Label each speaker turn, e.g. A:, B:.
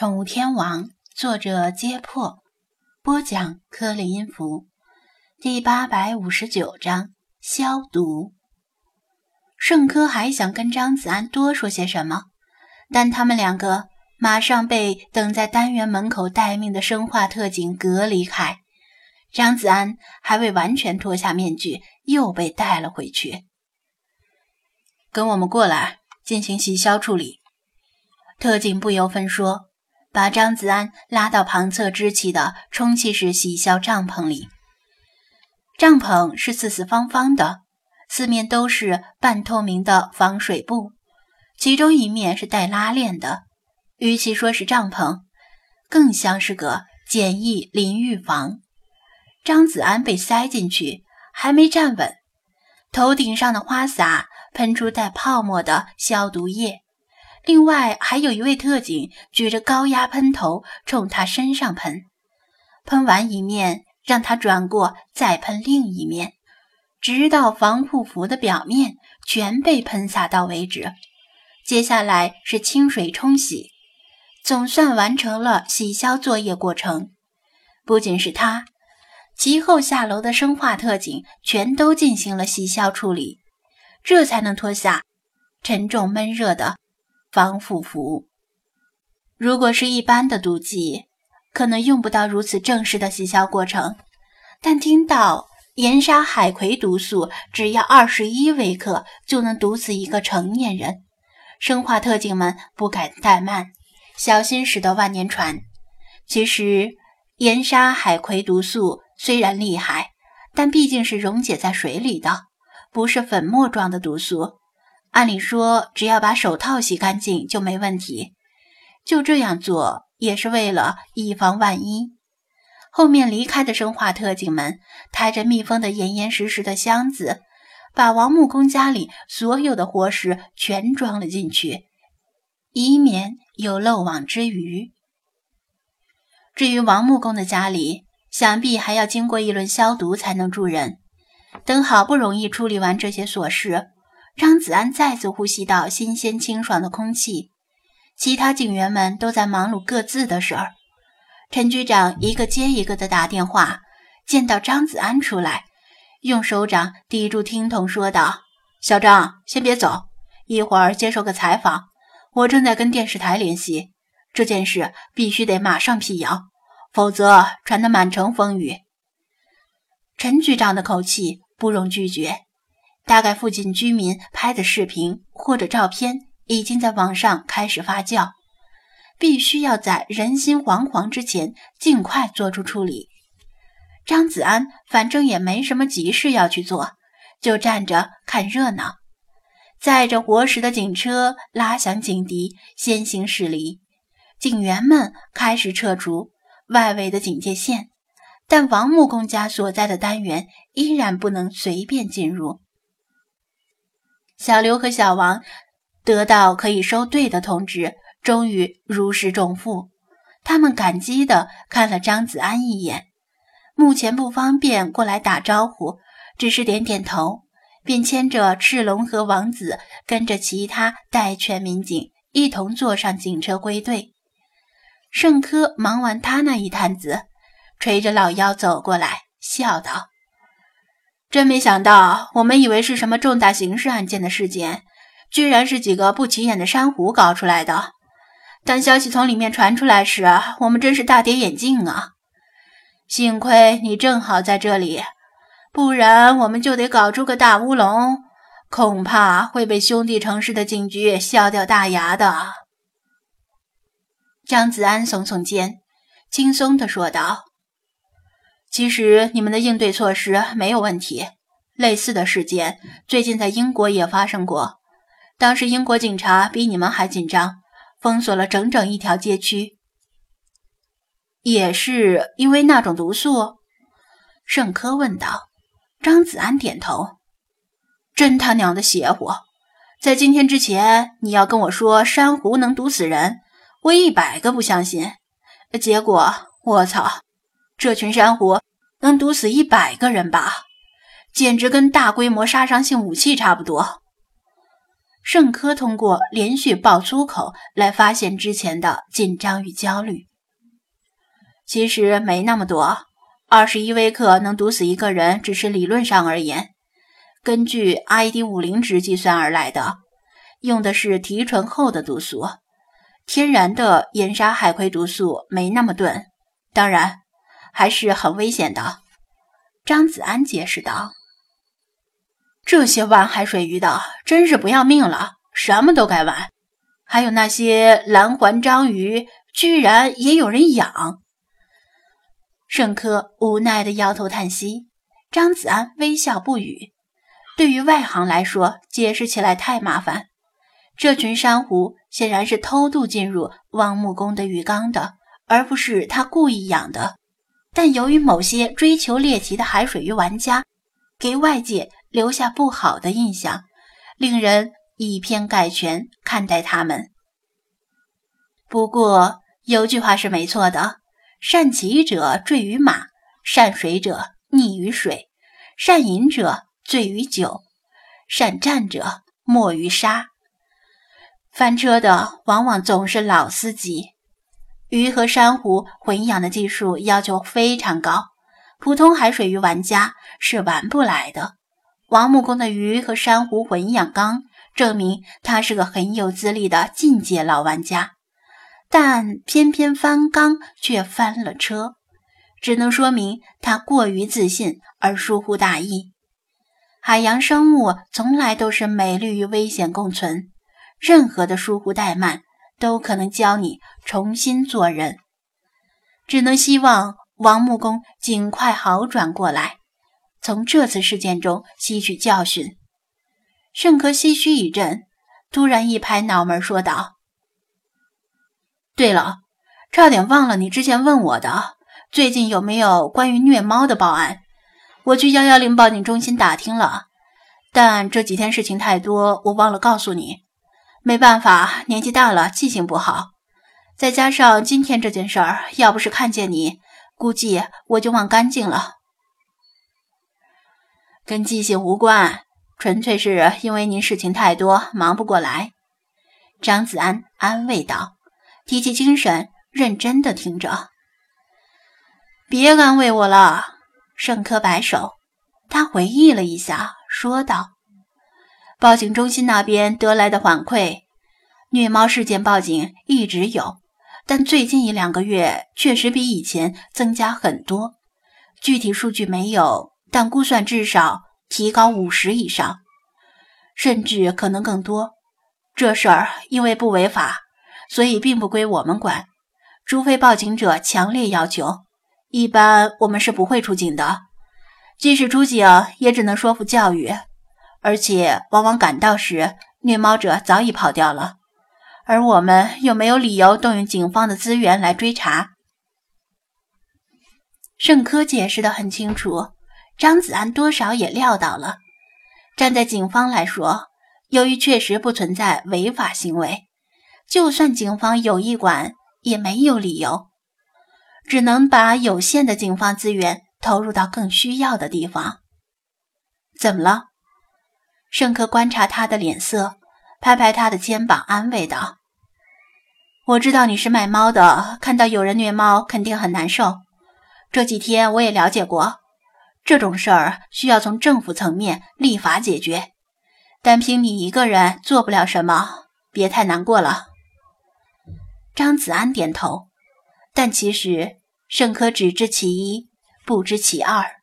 A: 宠物天王》，作者：揭破，播讲：颗粒音符，第八百五十九章消毒。盛科还想跟张子安多说些什么，但他们两个马上被等在单元门口待命的生化特警隔离开。张子安还未完全脱下面具，又被带了回去。
B: 跟我们过来，进行洗消处理。
A: 特警不由分说。把张子安拉到旁侧支起的充气式洗消帐篷里。帐篷是四四方方的，四面都是半透明的防水布，其中一面是带拉链的。与其说是帐篷，更像是个简易淋浴房。张子安被塞进去，还没站稳，头顶上的花洒喷出带泡沫的消毒液。另外还有一位特警举着高压喷头冲他身上喷，喷完一面，让他转过再喷另一面，直到防护服的表面全被喷洒到为止。接下来是清水冲洗，总算完成了洗消作业过程。不仅是他，其后下楼的生化特警全都进行了洗消处理，这才能脱下沉重闷热的。防腐服，如果是一般的毒剂，可能用不到如此正式的洗消过程。但听到盐沙海葵毒素只要二十一微克就能毒死一个成年人，生化特警们不敢怠慢，小心驶得万年船。其实，盐沙海葵毒素虽然厉害，但毕竟是溶解在水里的，不是粉末状的毒素。按理说，只要把手套洗干净就没问题。就这样做也是为了以防万一。后面离开的生化特警们抬着密封的严严实实的箱子，把王木工家里所有的活食全装了进去，以免有漏网之鱼。至于王木工的家里，想必还要经过一轮消毒才能住人。等好不容易处理完这些琐事。张子安再次呼吸到新鲜清爽的空气，其他警员们都在忙碌各自的事儿。陈局长一个接一个的打电话，见到张子安出来，用手掌抵住听筒说道：“小张，先别走，一会儿接受个采访，我正在跟电视台联系，这件事必须得马上辟谣，否则传得满城风雨。”陈局长的口气不容拒绝。大概附近居民拍的视频或者照片已经在网上开始发酵，必须要在人心惶惶之前尽快做出处理。张子安反正也没什么急事要去做，就站着看热闹。载着活食的警车拉响警笛，先行驶离。警员们开始撤除外围的警戒线，但王木工家所在的单元依然不能随便进入。小刘和小王得到可以收队的通知，终于如释重负。他们感激地看了张子安一眼，目前不方便过来打招呼，只是点点头，便牵着赤龙和王子，跟着其他带犬民警一同坐上警车归队。盛科忙完他那一摊子，垂着老腰走过来，笑道。真没想到，我们以为是什么重大刑事案件的事件，居然是几个不起眼的珊瑚搞出来的。当消息从里面传出来时，我们真是大跌眼镜啊！幸亏你正好在这里，不然我们就得搞出个大乌龙，恐怕会被兄弟城市的警局笑掉大牙的。张子安耸耸肩，轻松地说道。其实你们的应对措施没有问题。类似的事件最近在英国也发生过，当时英国警察比你们还紧张，封锁了整整一条街区。也是因为那种毒素？盛科问道。张子安点头。真他娘的邪乎！在今天之前，你要跟我说珊瑚能毒死人，我一百个不相信。结果，我操！这群珊瑚能毒死一百个人吧？简直跟大规模杀伤性武器差不多。盛科通过连续爆粗口来发现之前的紧张与焦虑。其实没那么多，二十一微克能毒死一个人，只是理论上而言，根据 ID 五零值计算而来的，用的是提纯后的毒素，天然的盐沙海葵毒素没那么钝，当然还是很危险的。张子安解释道：“这些玩海水鱼的真是不要命了，什么都该玩，还有那些蓝环章鱼，居然也有人养。”盛科无奈地摇头叹息，张子安微笑不语。对于外行来说，解释起来太麻烦。这群珊瑚显然是偷渡进入汪木工的鱼缸的，而不是他故意养的。但由于某些追求猎奇的海水鱼玩家给外界留下不好的印象，令人以偏概全看待他们。不过有句话是没错的。善骑者坠于马，善水者溺于水，善饮者醉于酒，善战者没于沙。翻车的往往总是老司机。鱼和珊瑚混养的技术要求非常高，普通海水鱼玩家是玩不来的。王木工的鱼和珊瑚混养缸，证明他是个很有资历的进阶老玩家。但偏偏翻缸却翻了车，只能说明他过于自信而疏忽大意。海洋生物从来都是美丽与危险共存，任何的疏忽怠慢都可能教你重新做人。只能希望王木工尽快好转过来，从这次事件中吸取教训。盛科唏嘘一阵，突然一拍脑门说道。对了，差点忘了你之前问我的，最近有没有关于虐猫的报案？我去幺幺零报警中心打听了，但这几天事情太多，我忘了告诉你。没办法，年纪大了，记性不好。再加上今天这件事儿，要不是看见你，估计我就忘干净了。跟记性无关，纯粹是因为您事情太多，忙不过来。张子安安慰道。提起精神，认真的听着。别安慰我了，盛科摆手。他回忆了一下，说道：“报警中心那边得来的反馈，虐猫事件报警一直有，但最近一两个月确实比以前增加很多。具体数据没有，但估算至少提高五十以上，甚至可能更多。这事儿因为不违法。”所以并不归我们管，除非报警者强烈要求，一般我们是不会出警的。即使出警，也只能说服教育，而且往往赶到时，虐猫者早已跑掉了，而我们又没有理由动用警方的资源来追查。盛科解释的很清楚，张子安多少也料到了。站在警方来说，由于确实不存在违法行为。就算警方有意管，也没有理由，只能把有限的警方资源投入到更需要的地方。怎么了？盛科观察他的脸色，拍拍他的肩膀，安慰道：“我知道你是卖猫的，看到有人虐猫，肯定很难受。这几天我也了解过，这种事儿需要从政府层面立法解决，单凭你一个人做不了什么，别太难过了。”张子安点头，但其实盛科只知其一，不知其二。